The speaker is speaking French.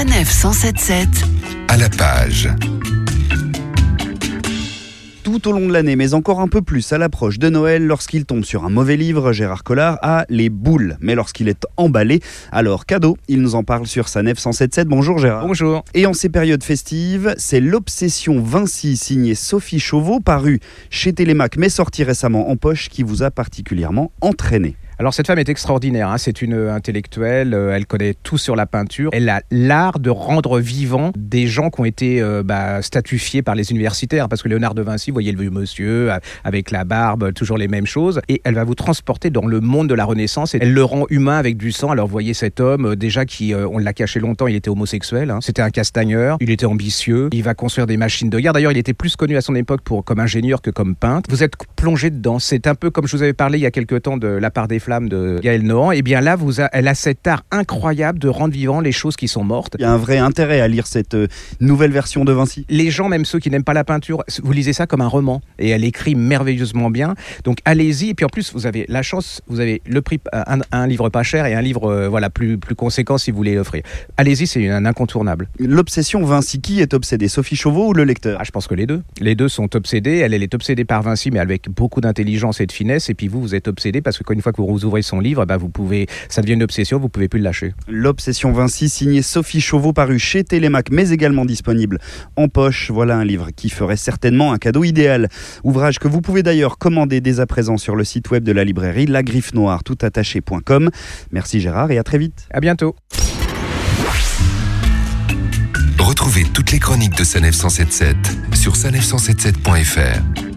Sanef 177 à la page. Tout au long de l'année, mais encore un peu plus à l'approche de Noël, lorsqu'il tombe sur un mauvais livre, Gérard Collard a les boules. Mais lorsqu'il est emballé, alors cadeau, il nous en parle sur sa nef 177. Bonjour Gérard. Bonjour. Et en ces périodes festives, c'est L'Obsession Vinci signée Sophie Chauveau, paru chez Télémac mais sorti récemment en poche, qui vous a particulièrement entraîné. Alors cette femme est extraordinaire, hein. c'est une intellectuelle, euh, elle connaît tout sur la peinture, elle a l'art de rendre vivant des gens qui ont été euh, bah, statufiés par les universitaires, parce que Léonard de Vinci, vous voyez le vieux monsieur avec la barbe, toujours les mêmes choses, et elle va vous transporter dans le monde de la Renaissance, et elle le rend humain avec du sang. Alors vous voyez cet homme, euh, déjà qui, on l'a caché longtemps, il était homosexuel, hein. c'était un castagneur, il était ambitieux, il va construire des machines de guerre, d'ailleurs il était plus connu à son époque pour, comme ingénieur que comme peintre. Vous êtes plongé dedans, c'est un peu comme je vous avais parlé il y a quelque temps de la part des de Gaël Nohan, et eh bien là, vous elle a cet art incroyable de rendre vivant les choses qui sont mortes. Il y a un vrai intérêt à lire cette euh, nouvelle version de Vinci. Les gens, même ceux qui n'aiment pas la peinture, vous lisez ça comme un roman, et elle écrit merveilleusement bien. Donc allez-y, et puis en plus, vous avez la chance, vous avez le prix, un, livre pas cher et un livre euh, voilà plus, plus conséquent si vous voulez l'offrir. Allez-y, c'est un incontournable. L'obsession Vinci, qui est obsédé Sophie Chauveau ou le lecteur? Ah, Je pense que les deux. Les deux sont obsédés. Elle, elle est obsédée par Vinci, mais avec beaucoup d'intelligence et de finesse. Et puis vous, vous êtes obsédé parce que une fois que vous ouvrez son livre, bah vous pouvez, ça devient une obsession, vous pouvez plus le lâcher. L'obsession Vinci, signé Sophie Chauveau, paru chez Télémac, mais également disponible en poche. Voilà un livre qui ferait certainement un cadeau idéal. Ouvrage que vous pouvez d'ailleurs commander dès à présent sur le site web de la librairie La Griffe Noire toutattaché.com. Merci Gérard et à très vite. À bientôt. Retrouvez toutes les chroniques de Sanef 177 sur sanef177.fr.